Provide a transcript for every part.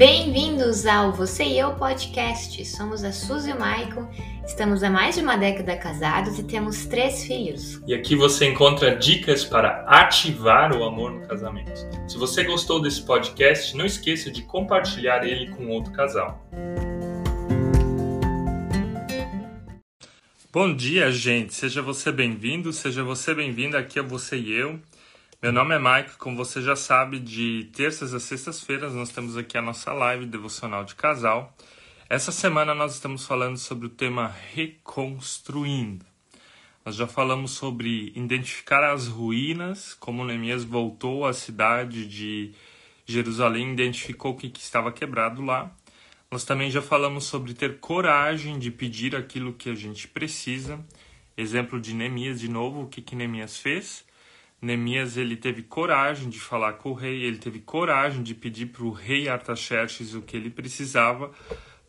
Bem-vindos ao Você e Eu Podcast. Somos a Suzy e o Maicon, estamos há mais de uma década casados e temos três filhos. E aqui você encontra dicas para ativar o amor no casamento. Se você gostou desse podcast, não esqueça de compartilhar ele com outro casal. Bom dia, gente. Seja você bem-vindo, seja você bem-vinda. Aqui é você e eu. Meu nome é Mike, como você já sabe, de terças a sextas-feiras nós temos aqui a nossa live devocional de casal. Essa semana nós estamos falando sobre o tema reconstruindo. Nós já falamos sobre identificar as ruínas, como Neemias voltou à cidade de Jerusalém, identificou o que, que estava quebrado lá. Nós também já falamos sobre ter coragem de pedir aquilo que a gente precisa. Exemplo de Neemias, de novo, o que, que Neemias fez? Neemias ele teve coragem de falar com o rei, ele teve coragem de pedir para o rei Artaxerxes o que ele precisava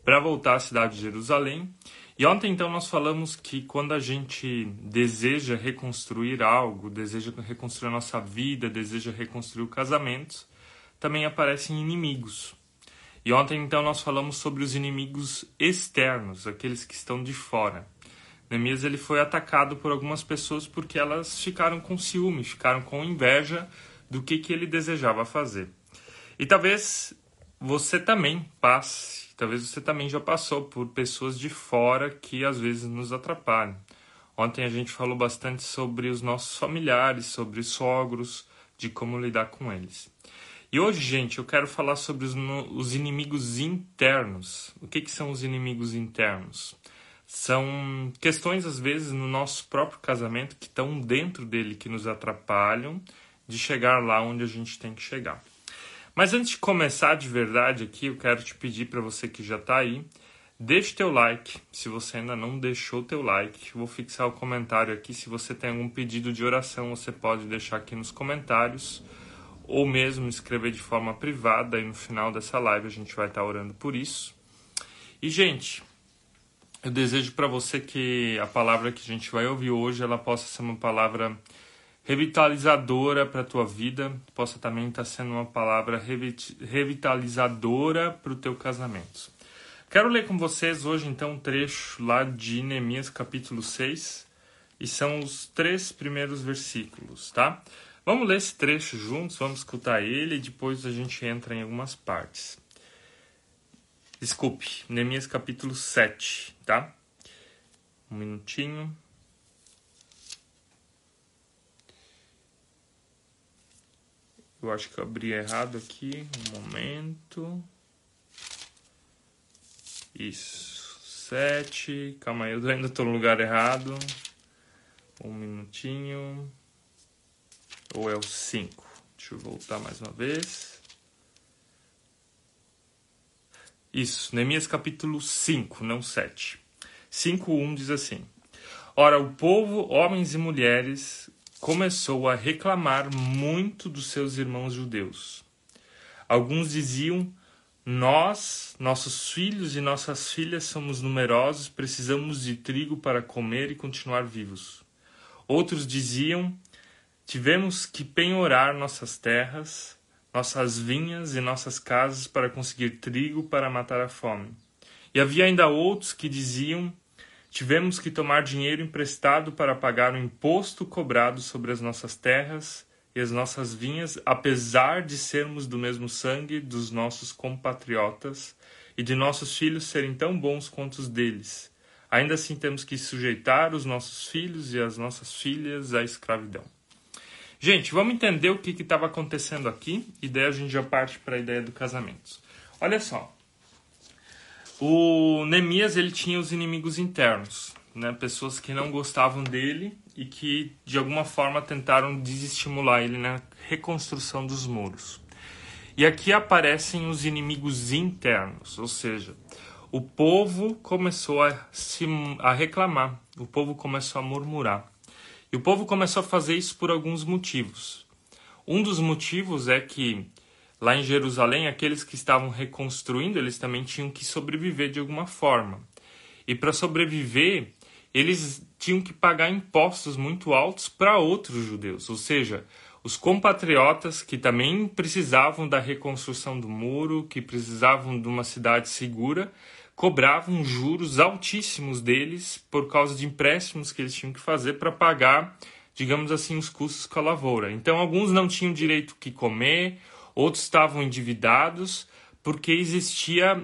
para voltar à cidade de Jerusalém. E ontem então nós falamos que quando a gente deseja reconstruir algo, deseja reconstruir a nossa vida, deseja reconstruir o casamento, também aparecem inimigos. E ontem então nós falamos sobre os inimigos externos, aqueles que estão de fora. Neemias ele foi atacado por algumas pessoas porque elas ficaram com ciúme, ficaram com inveja do que, que ele desejava fazer. E talvez você também passe, talvez você também já passou por pessoas de fora que às vezes nos atrapalham. Ontem a gente falou bastante sobre os nossos familiares, sobre sogros, de como lidar com eles. E hoje, gente, eu quero falar sobre os, os inimigos internos. O que, que são os inimigos internos? São questões, às vezes, no nosso próprio casamento que estão dentro dele, que nos atrapalham de chegar lá onde a gente tem que chegar. Mas antes de começar de verdade aqui, eu quero te pedir para você que já está aí, deixe teu like. Se você ainda não deixou teu like, vou fixar o comentário aqui. Se você tem algum pedido de oração, você pode deixar aqui nos comentários ou mesmo escrever de forma privada e no final dessa live a gente vai estar tá orando por isso. E gente, eu desejo para você que a palavra que a gente vai ouvir hoje ela possa ser uma palavra revitalizadora para a tua vida, possa também estar tá sendo uma palavra revitalizadora para o teu casamento. Quero ler com vocês hoje então um trecho lá de Neemias capítulo 6 e são os três primeiros versículos, tá? Vamos ler esse trecho juntos, vamos escutar ele e depois a gente entra em algumas partes. Desculpe, Neemias capítulo 7, tá? Um minutinho. Eu acho que eu abri errado aqui. Um momento. Isso. 7. Calma aí, eu ainda estou no lugar errado. Um minutinho. Ou é o 5? Deixa eu voltar mais uma vez. Isso, Neemias capítulo 5, não 7. 5:1 diz assim: Ora, o povo, homens e mulheres, começou a reclamar muito dos seus irmãos judeus. Alguns diziam: Nós, nossos filhos e nossas filhas somos numerosos, precisamos de trigo para comer e continuar vivos. Outros diziam: Tivemos que penhorar nossas terras nossas vinhas e nossas casas para conseguir trigo para matar a fome. E havia ainda outros que diziam: Tivemos que tomar dinheiro emprestado para pagar o imposto cobrado sobre as nossas terras e as nossas vinhas, apesar de sermos do mesmo sangue dos nossos compatriotas e de nossos filhos serem tão bons quanto os deles. Ainda assim temos que sujeitar os nossos filhos e as nossas filhas à escravidão. Gente, vamos entender o que estava acontecendo aqui e daí a gente já parte para a ideia do casamento. Olha só, o Neemias ele tinha os inimigos internos, né? pessoas que não gostavam dele e que de alguma forma tentaram desestimular ele na reconstrução dos muros. E aqui aparecem os inimigos internos, ou seja, o povo começou a, se, a reclamar, o povo começou a murmurar. E o povo começou a fazer isso por alguns motivos. Um dos motivos é que lá em Jerusalém, aqueles que estavam reconstruindo, eles também tinham que sobreviver de alguma forma. E para sobreviver, eles tinham que pagar impostos muito altos para outros judeus, ou seja, os compatriotas que também precisavam da reconstrução do muro, que precisavam de uma cidade segura, cobravam juros altíssimos deles por causa de empréstimos que eles tinham que fazer para pagar, digamos assim, os custos com a lavoura. Então, alguns não tinham direito que comer, outros estavam endividados, porque existia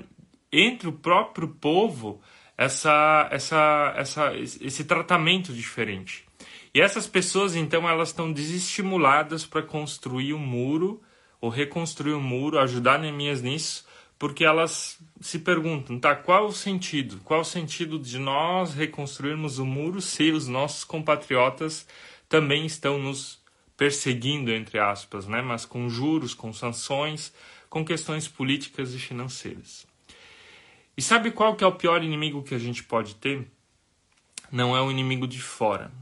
entre o próprio povo essa, essa, essa, esse tratamento diferente. E essas pessoas, então, elas estão desestimuladas para construir um muro ou reconstruir um muro, ajudar Neemias nisso, porque elas se perguntam, tá, qual o sentido? Qual o sentido de nós reconstruirmos o muro se os nossos compatriotas também estão nos perseguindo, entre aspas, né? mas com juros, com sanções, com questões políticas e financeiras. E sabe qual que é o pior inimigo que a gente pode ter? Não é o inimigo de fora,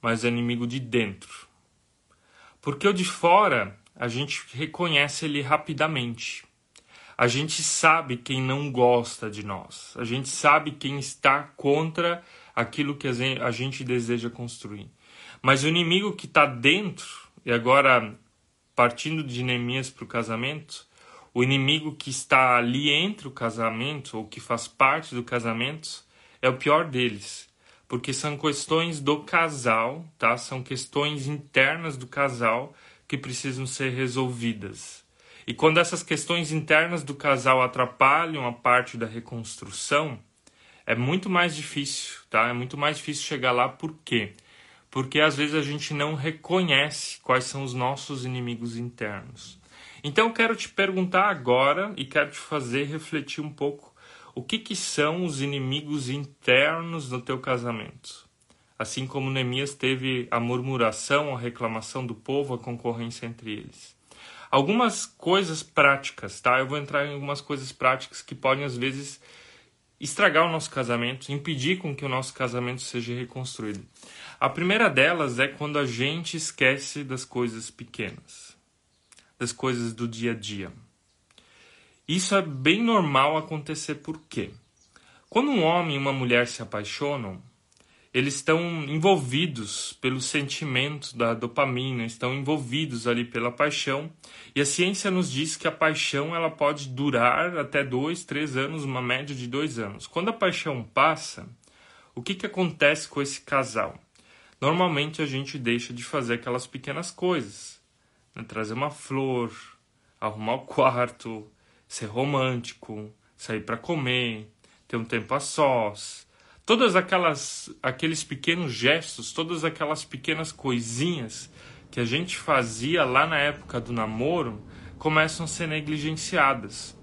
mas é o inimigo de dentro. Porque o de fora, a gente reconhece ele rapidamente. A gente sabe quem não gosta de nós. A gente sabe quem está contra aquilo que a gente deseja construir. Mas o inimigo que está dentro, e agora partindo de Neemias para o casamento, o inimigo que está ali entre o casamento, ou que faz parte do casamento, é o pior deles. Porque são questões do casal, tá? São questões internas do casal que precisam ser resolvidas. E quando essas questões internas do casal atrapalham a parte da reconstrução, é muito mais difícil, tá? É muito mais difícil chegar lá, por quê? Porque às vezes a gente não reconhece quais são os nossos inimigos internos. Então eu quero te perguntar agora e quero te fazer refletir um pouco o que, que são os inimigos internos do teu casamento. Assim como Neemias teve a murmuração, a reclamação do povo, a concorrência entre eles. Algumas coisas práticas, tá? Eu vou entrar em algumas coisas práticas que podem às vezes estragar o nosso casamento, impedir com que o nosso casamento seja reconstruído. A primeira delas é quando a gente esquece das coisas pequenas, das coisas do dia a dia. Isso é bem normal acontecer por quê? Quando um homem e uma mulher se apaixonam, eles estão envolvidos pelo sentimento da dopamina, estão envolvidos ali pela paixão. E a ciência nos diz que a paixão ela pode durar até dois, três anos, uma média de dois anos. Quando a paixão passa, o que, que acontece com esse casal? Normalmente a gente deixa de fazer aquelas pequenas coisas, né? trazer uma flor, arrumar o quarto, ser romântico, sair para comer, ter um tempo a sós todas aquelas aqueles pequenos gestos, todas aquelas pequenas coisinhas que a gente fazia lá na época do namoro começam a ser negligenciadas.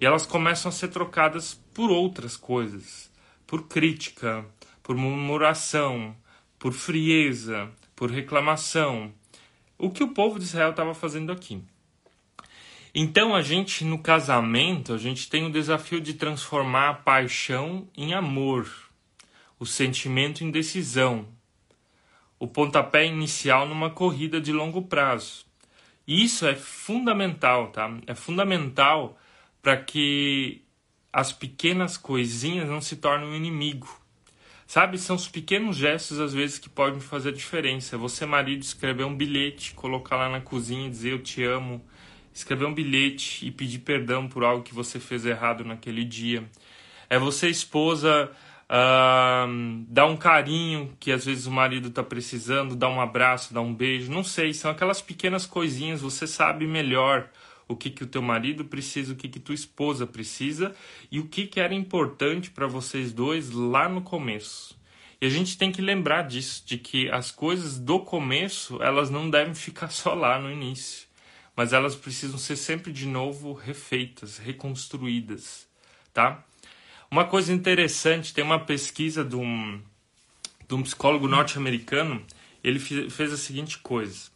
E elas começam a ser trocadas por outras coisas, por crítica, por murmuração, por frieza, por reclamação. O que o povo de Israel estava fazendo aqui. Então a gente no casamento, a gente tem o desafio de transformar a paixão em amor o sentimento em decisão, o pontapé inicial numa corrida de longo prazo. Isso é fundamental, tá? É fundamental para que as pequenas coisinhas não se tornem um inimigo. Sabe, são os pequenos gestos às vezes que podem fazer a diferença. Você, marido, escrever um bilhete, colocar lá na cozinha e dizer eu te amo. Escrever um bilhete e pedir perdão por algo que você fez errado naquele dia. É você, esposa, Uh, dar um carinho que às vezes o marido está precisando, dar um abraço, dar um beijo, não sei, são aquelas pequenas coisinhas, você sabe melhor o que, que o teu marido precisa, o que, que tua esposa precisa e o que, que era importante para vocês dois lá no começo. E a gente tem que lembrar disso, de que as coisas do começo, elas não devem ficar só lá no início, mas elas precisam ser sempre de novo refeitas, reconstruídas, tá? Uma coisa interessante, tem uma pesquisa de um, de um psicólogo norte-americano, ele fez a seguinte coisa.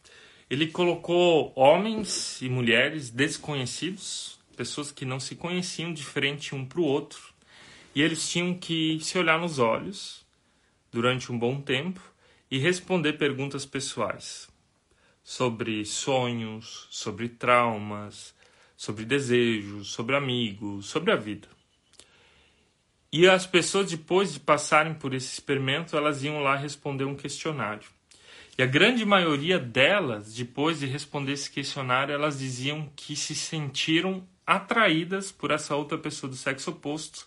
Ele colocou homens e mulheres desconhecidos, pessoas que não se conheciam de frente um para o outro, e eles tinham que se olhar nos olhos durante um bom tempo e responder perguntas pessoais sobre sonhos, sobre traumas, sobre desejos, sobre amigos, sobre a vida. E as pessoas, depois de passarem por esse experimento, elas iam lá responder um questionário. E a grande maioria delas, depois de responder esse questionário, elas diziam que se sentiram atraídas por essa outra pessoa do sexo oposto,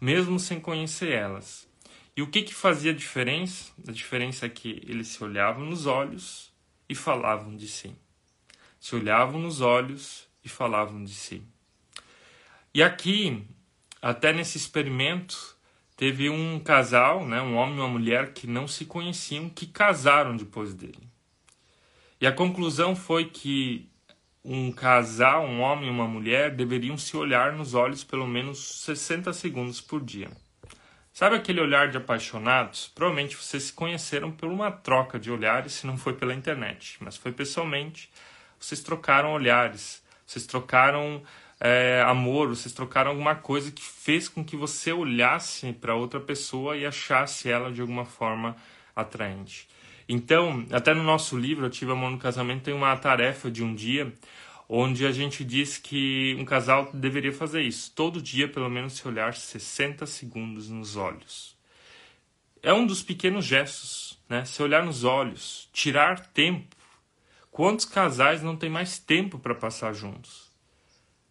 mesmo sem conhecer elas. E o que, que fazia a diferença? A diferença é que eles se olhavam nos olhos e falavam de si. Se olhavam nos olhos e falavam de si. E aqui, até nesse experimento, teve um casal, né, um homem e uma mulher que não se conheciam, que casaram depois dele. E a conclusão foi que um casal, um homem e uma mulher, deveriam se olhar nos olhos pelo menos 60 segundos por dia. Sabe aquele olhar de apaixonados? Provavelmente vocês se conheceram por uma troca de olhares, se não foi pela internet, mas foi pessoalmente. Vocês trocaram olhares, vocês trocaram é, amor, vocês trocaram alguma coisa que fez com que você olhasse para outra pessoa e achasse ela de alguma forma atraente. Então, até no nosso livro, Ativa Amor no Casamento, tem uma tarefa de um dia onde a gente diz que um casal deveria fazer isso. Todo dia, pelo menos, se olhar 60 segundos nos olhos. É um dos pequenos gestos, né? Se olhar nos olhos, tirar tempo. Quantos casais não têm mais tempo para passar juntos?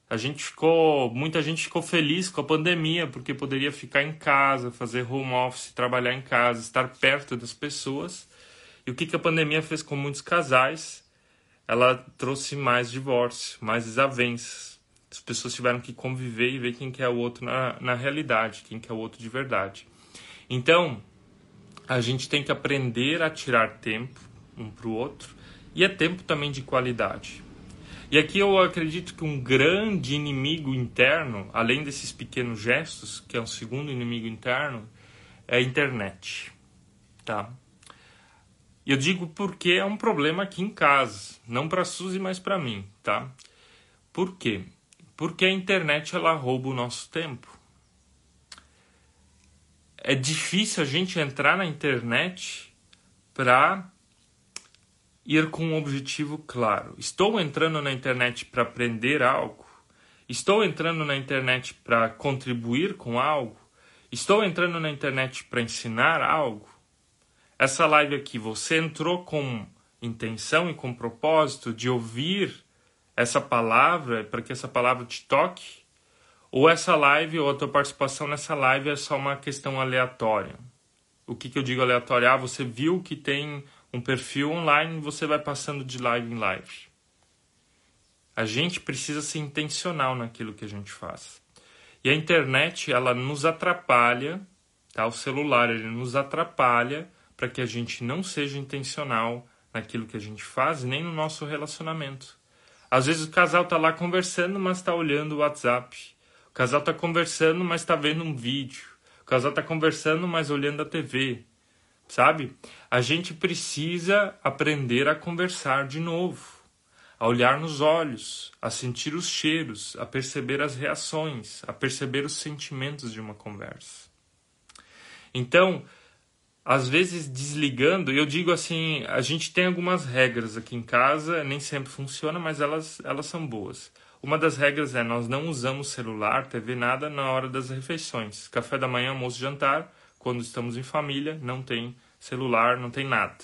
A gente ficou, muita gente ficou feliz com a pandemia porque poderia ficar em casa, fazer home office, trabalhar em casa, estar perto das pessoas. E o que, que a pandemia fez com muitos casais? Ela trouxe mais divórcio, mais desavenças. As pessoas tiveram que conviver e ver quem que é o outro na, na realidade, quem que é o outro de verdade. Então, a gente tem que aprender a tirar tempo um para o outro e é tempo também de qualidade. E aqui eu acredito que um grande inimigo interno, além desses pequenos gestos, que é um segundo inimigo interno, é a internet, tá? Eu digo porque é um problema aqui em casa, não para Suzy, mas para mim, tá? Por quê? Porque a internet ela rouba o nosso tempo. É difícil a gente entrar na internet para ir com um objetivo claro. Estou entrando na internet para aprender algo? Estou entrando na internet para contribuir com algo? Estou entrando na internet para ensinar algo? Essa live aqui, você entrou com intenção e com propósito de ouvir essa palavra para que essa palavra te toque? Ou essa live ou a tua participação nessa live é só uma questão aleatória? O que, que eu digo aleatório? Ah, você viu que tem um perfil online, você vai passando de live em live. A gente precisa ser intencional naquilo que a gente faz. E a internet, ela nos atrapalha, tá? O celular, ele nos atrapalha para que a gente não seja intencional naquilo que a gente faz, nem no nosso relacionamento. Às vezes o casal tá lá conversando, mas está olhando o WhatsApp. O casal tá conversando, mas está vendo um vídeo. O casal tá conversando, mas olhando a TV sabe? A gente precisa aprender a conversar de novo, a olhar nos olhos, a sentir os cheiros, a perceber as reações, a perceber os sentimentos de uma conversa. Então, às vezes desligando, eu digo assim, a gente tem algumas regras aqui em casa, nem sempre funciona, mas elas, elas são boas. Uma das regras é nós não usamos celular, TV, nada na hora das refeições. Café da manhã, almoço, jantar, quando estamos em família, não tem celular, não tem nada.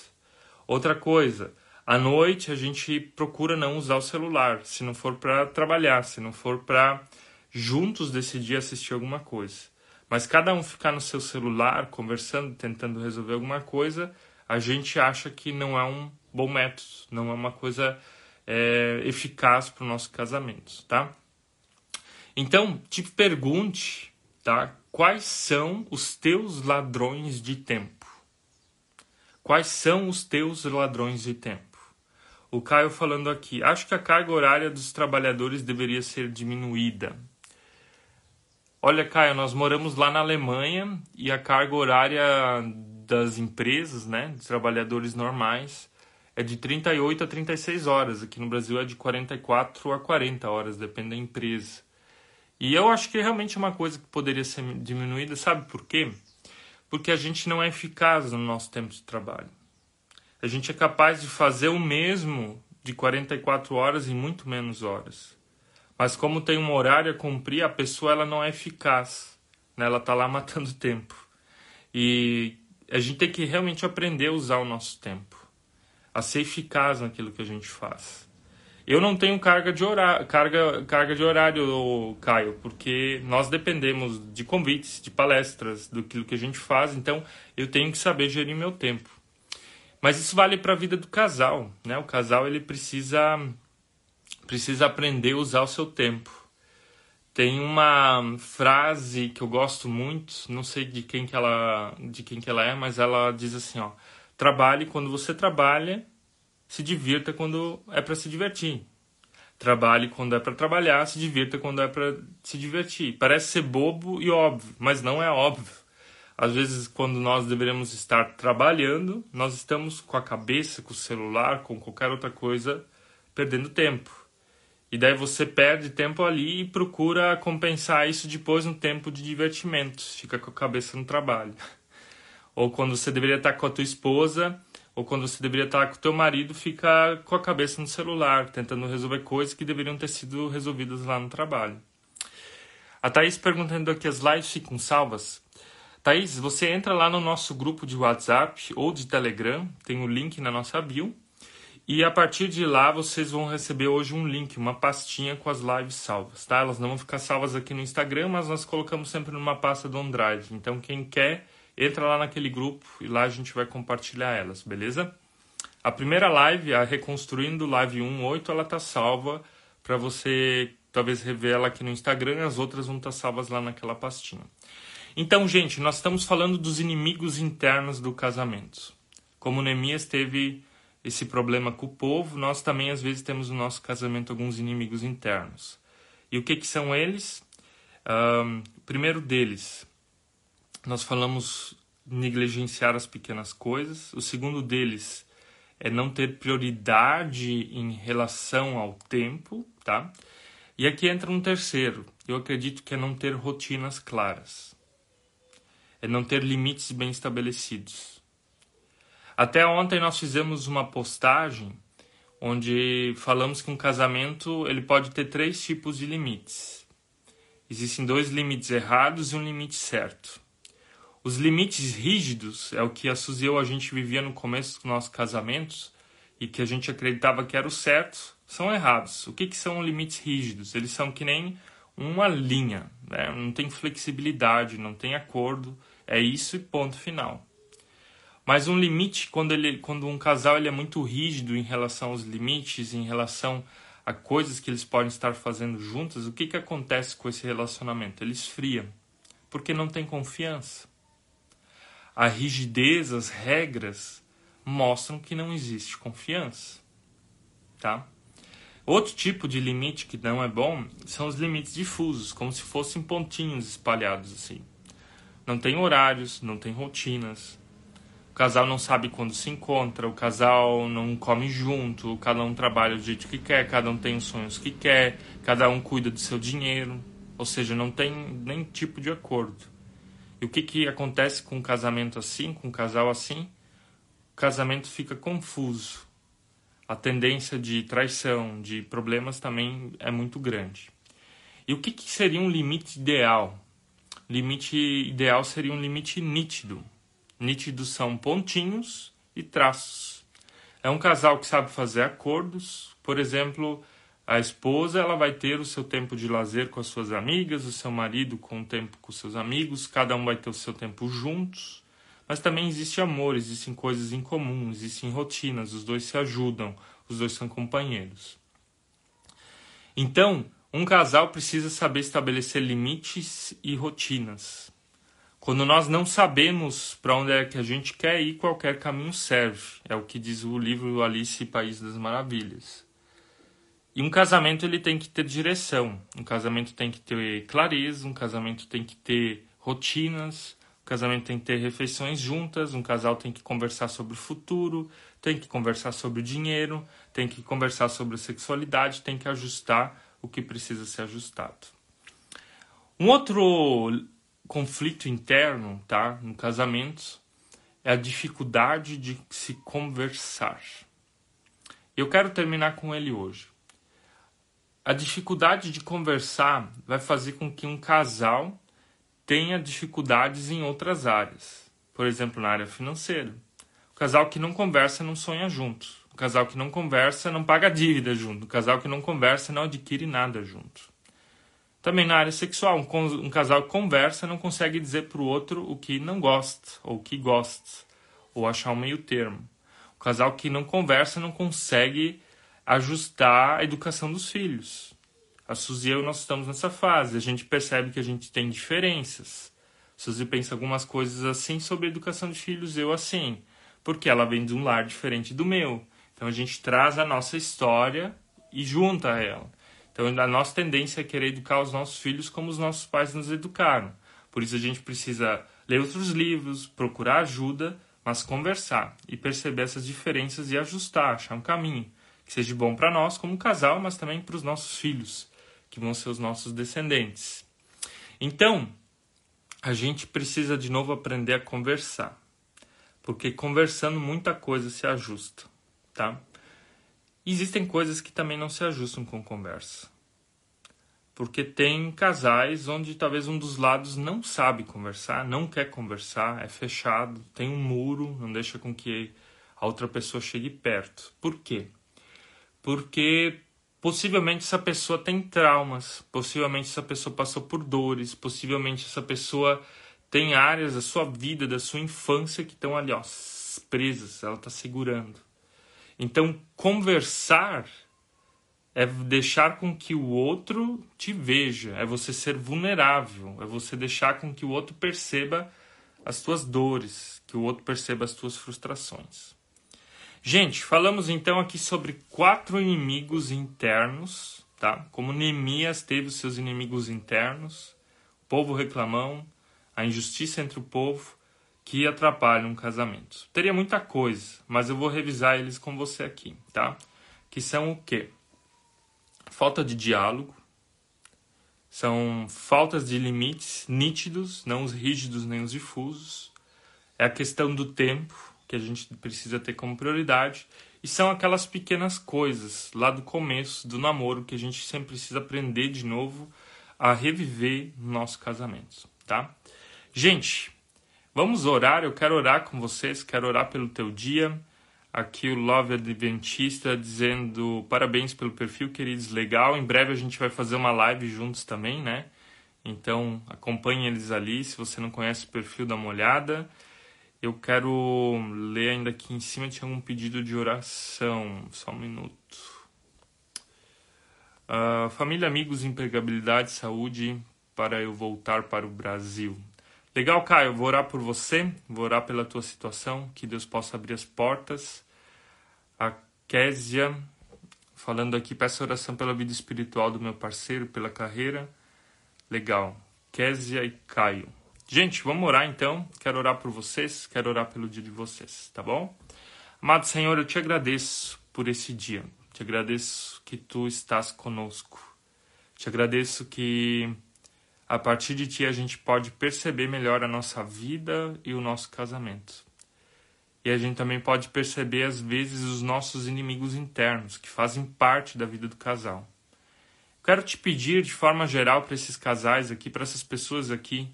Outra coisa, à noite a gente procura não usar o celular, se não for para trabalhar, se não for para juntos decidir assistir alguma coisa. Mas cada um ficar no seu celular, conversando, tentando resolver alguma coisa, a gente acha que não é um bom método, não é uma coisa é, eficaz para o nosso casamento, tá? Então, te pergunte, tá? Quais são os teus ladrões de tempo? Quais são os teus ladrões de tempo? O Caio falando aqui, acho que a carga horária dos trabalhadores deveria ser diminuída. Olha, Caio, nós moramos lá na Alemanha e a carga horária das empresas, né, dos trabalhadores normais, é de 38 a 36 horas. Aqui no Brasil é de 44 a 40 horas, depende da empresa. E eu acho que realmente é uma coisa que poderia ser diminuída, sabe por quê? Porque a gente não é eficaz no nosso tempo de trabalho. A gente é capaz de fazer o mesmo de 44 horas em muito menos horas. Mas como tem um horário a cumprir, a pessoa ela não é eficaz. Né? Ela está lá matando tempo. E a gente tem que realmente aprender a usar o nosso tempo. a ser eficaz naquilo que a gente faz. Eu não tenho carga de horário, carga, carga de horário, Caio, porque nós dependemos de convites, de palestras, do que a gente faz, então eu tenho que saber gerir meu tempo. Mas isso vale para a vida do casal, né? O casal ele precisa precisa aprender a usar o seu tempo. Tem uma frase que eu gosto muito, não sei de quem que ela de quem que ela é, mas ela diz assim, ó: Trabalhe quando você trabalha, se divirta quando é para se divertir. Trabalhe quando é para trabalhar, se divirta quando é para se divertir. Parece ser bobo e óbvio, mas não é óbvio. Às vezes, quando nós deveríamos estar trabalhando, nós estamos com a cabeça, com o celular, com qualquer outra coisa, perdendo tempo. E daí você perde tempo ali e procura compensar isso depois no tempo de divertimento. Fica com a cabeça no trabalho. Ou quando você deveria estar com a tua esposa, ou quando você deveria estar com o teu marido, fica com a cabeça no celular, tentando resolver coisas que deveriam ter sido resolvidas lá no trabalho. A Thaís perguntando aqui, as lives ficam salvas? Thaís, você entra lá no nosso grupo de WhatsApp ou de Telegram, tem o link na nossa bio. E a partir de lá vocês vão receber hoje um link, uma pastinha com as lives salvas, tá? Elas não vão ficar salvas aqui no Instagram, mas nós colocamos sempre numa pasta do OneDrive. Então quem quer, entra lá naquele grupo e lá a gente vai compartilhar elas, beleza? A primeira live, a Reconstruindo Live 1.8, ela tá salva para você talvez rever ela aqui no Instagram, e as outras vão estar tá salvas lá naquela pastinha. Então, gente, nós estamos falando dos inimigos internos do casamento. Como Neemias teve esse problema com o povo, nós também às vezes temos no nosso casamento alguns inimigos internos. E o que, que são eles? Um, primeiro deles, nós falamos negligenciar as pequenas coisas. O segundo deles é não ter prioridade em relação ao tempo, tá? E aqui entra um terceiro. Eu acredito que é não ter rotinas claras é não ter limites bem estabelecidos. Até ontem nós fizemos uma postagem onde falamos que um casamento ele pode ter três tipos de limites. Existem dois limites errados e um limite certo. Os limites rígidos é o que a Suzy e eu a gente vivia no começo dos nossos casamentos e que a gente acreditava que era o certo, são errados. O que, que são limites rígidos? Eles são que nem uma linha, né? não tem flexibilidade, não tem acordo, é isso e ponto final. Mas um limite, quando, ele, quando um casal ele é muito rígido em relação aos limites, em relação a coisas que eles podem estar fazendo juntos, o que, que acontece com esse relacionamento? Ele esfria, porque não tem confiança. A rigidez, as regras mostram que não existe confiança, tá? Outro tipo de limite que não é bom são os limites difusos, como se fossem pontinhos espalhados assim. Não tem horários, não tem rotinas. O casal não sabe quando se encontra, o casal não come junto, cada um trabalha do jeito que quer, cada um tem os sonhos que quer, cada um cuida do seu dinheiro. Ou seja, não tem nem tipo de acordo. E o que, que acontece com um casamento assim, com um casal assim? O casamento fica confuso a tendência de traição, de problemas também é muito grande. E o que, que seria um limite ideal? Limite ideal seria um limite nítido. Nítidos são pontinhos e traços. É um casal que sabe fazer acordos. Por exemplo, a esposa ela vai ter o seu tempo de lazer com as suas amigas, o seu marido com o tempo com seus amigos, cada um vai ter o seu tempo juntos. Mas também existe amor, existem coisas em comum, existem rotinas, os dois se ajudam, os dois são companheiros. Então, um casal precisa saber estabelecer limites e rotinas. Quando nós não sabemos para onde é que a gente quer ir, qualquer caminho serve. É o que diz o livro Alice País das Maravilhas. E um casamento ele tem que ter direção. Um casamento tem que ter clareza, um casamento tem que ter rotinas, o casamento tem que ter refeições juntas, um casal tem que conversar sobre o futuro, tem que conversar sobre o dinheiro, tem que conversar sobre a sexualidade, tem que ajustar o que precisa ser ajustado. Um outro conflito interno, tá, no casamento, é a dificuldade de se conversar. Eu quero terminar com ele hoje. A dificuldade de conversar vai fazer com que um casal tenha dificuldades em outras áreas, por exemplo, na área financeira. O casal que não conversa não sonha juntos. O casal que não conversa não paga dívida junto. O casal que não conversa não adquire nada junto. Também na área sexual, um, um casal que conversa não consegue dizer para o outro o que não gosta ou o que gosta, ou achar um meio termo. O casal que não conversa não consegue ajustar a educação dos filhos. A Suzy e eu, nós estamos nessa fase. A gente percebe que a gente tem diferenças. A Suzy pensa algumas coisas assim sobre a educação de filhos, eu assim. Porque ela vem de um lar diferente do meu. Então a gente traz a nossa história e junta ela. Então a nossa tendência é querer educar os nossos filhos como os nossos pais nos educaram. Por isso a gente precisa ler outros livros, procurar ajuda, mas conversar e perceber essas diferenças e ajustar, achar um caminho que seja bom para nós como casal, mas também para os nossos filhos que vão ser os nossos descendentes. Então, a gente precisa de novo aprender a conversar, porque conversando muita coisa se ajusta, tá? Existem coisas que também não se ajustam com conversa. Porque tem casais onde talvez um dos lados não sabe conversar, não quer conversar, é fechado, tem um muro, não deixa com que a outra pessoa chegue perto. Por quê? Porque possivelmente essa pessoa tem traumas, possivelmente essa pessoa passou por dores, possivelmente essa pessoa tem áreas da sua vida, da sua infância que estão ali, ó, presas, ela está segurando. Então, conversar é deixar com que o outro te veja, é você ser vulnerável, é você deixar com que o outro perceba as tuas dores, que o outro perceba as tuas frustrações. Gente, falamos então aqui sobre quatro inimigos internos, tá? Como Neemias teve os seus inimigos internos, o povo reclamão, a injustiça entre o povo, que atrapalham um casamento. Teria muita coisa, mas eu vou revisar eles com você aqui, tá? Que são o quê? Falta de diálogo, são faltas de limites nítidos, não os rígidos nem os difusos. É a questão do tempo, que a gente precisa ter como prioridade. E são aquelas pequenas coisas lá do começo do namoro que a gente sempre precisa aprender de novo a reviver no nosso casamento, tá? Gente, vamos orar. Eu quero orar com vocês, quero orar pelo teu dia. Aqui o Love Adventista dizendo parabéns pelo perfil, queridos, legal. Em breve a gente vai fazer uma live juntos também, né? Então acompanhe eles ali. Se você não conhece o perfil, dá uma olhada. Eu quero ler ainda aqui em cima, tinha um pedido de oração. Só um minuto. Uh, família, amigos, empregabilidade, saúde, para eu voltar para o Brasil. Legal, Caio, vou orar por você, vou orar pela tua situação, que Deus possa abrir as portas. A Késia, falando aqui, peço oração pela vida espiritual do meu parceiro, pela carreira. Legal. Késia e Caio. Gente, vamos orar então. Quero orar por vocês, quero orar pelo dia de vocês, tá bom? Amado Senhor, eu te agradeço por esse dia. Te agradeço que tu estás conosco. Te agradeço que a partir de ti a gente pode perceber melhor a nossa vida e o nosso casamento. E a gente também pode perceber às vezes os nossos inimigos internos, que fazem parte da vida do casal. Quero te pedir de forma geral para esses casais aqui, para essas pessoas aqui,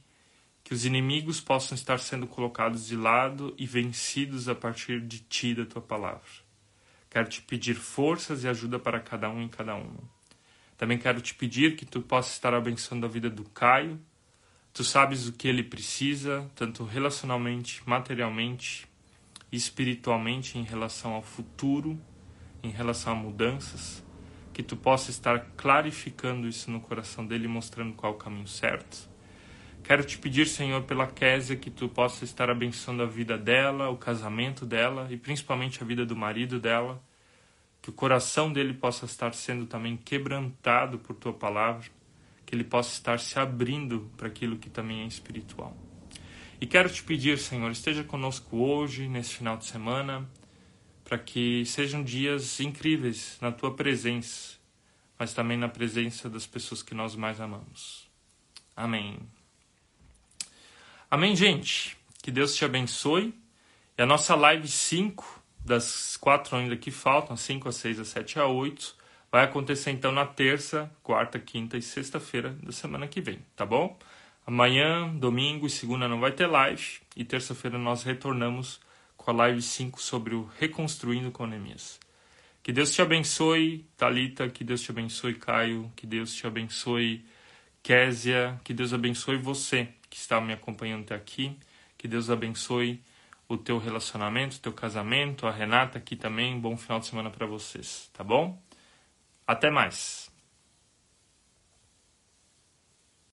que os inimigos possam estar sendo colocados de lado e vencidos a partir de ti, da tua palavra. Quero te pedir forças e ajuda para cada um e cada uma. Também quero te pedir que tu possas estar abençoando a vida do Caio. Tu sabes o que ele precisa, tanto relacionalmente, materialmente espiritualmente em relação ao futuro, em relação a mudanças. Que tu possa estar clarificando isso no coração dele, mostrando qual é o caminho certo Quero te pedir, Senhor, pela Késia, que tu possa estar abençoando a vida dela, o casamento dela e principalmente a vida do marido dela. Que o coração dele possa estar sendo também quebrantado por tua palavra, que ele possa estar se abrindo para aquilo que também é espiritual. E quero te pedir, Senhor, esteja conosco hoje, nesse final de semana, para que sejam dias incríveis na tua presença, mas também na presença das pessoas que nós mais amamos. Amém. Amém, gente? Que Deus te abençoe. E a nossa live 5, das quatro ainda que faltam, 5 a 6, a 7 a 8, vai acontecer então na terça, quarta, quinta e sexta-feira da semana que vem, tá bom? Amanhã, domingo e segunda não vai ter live. E terça-feira nós retornamos com a live 5 sobre o Reconstruindo com Neemias. Que Deus te abençoe, Talita, que Deus te abençoe, Caio, que Deus te abençoe, Késia, que Deus abençoe você que está me acompanhando até aqui, que Deus abençoe o teu relacionamento, o teu casamento, a Renata aqui também, bom final de semana para vocês, tá bom? Até mais.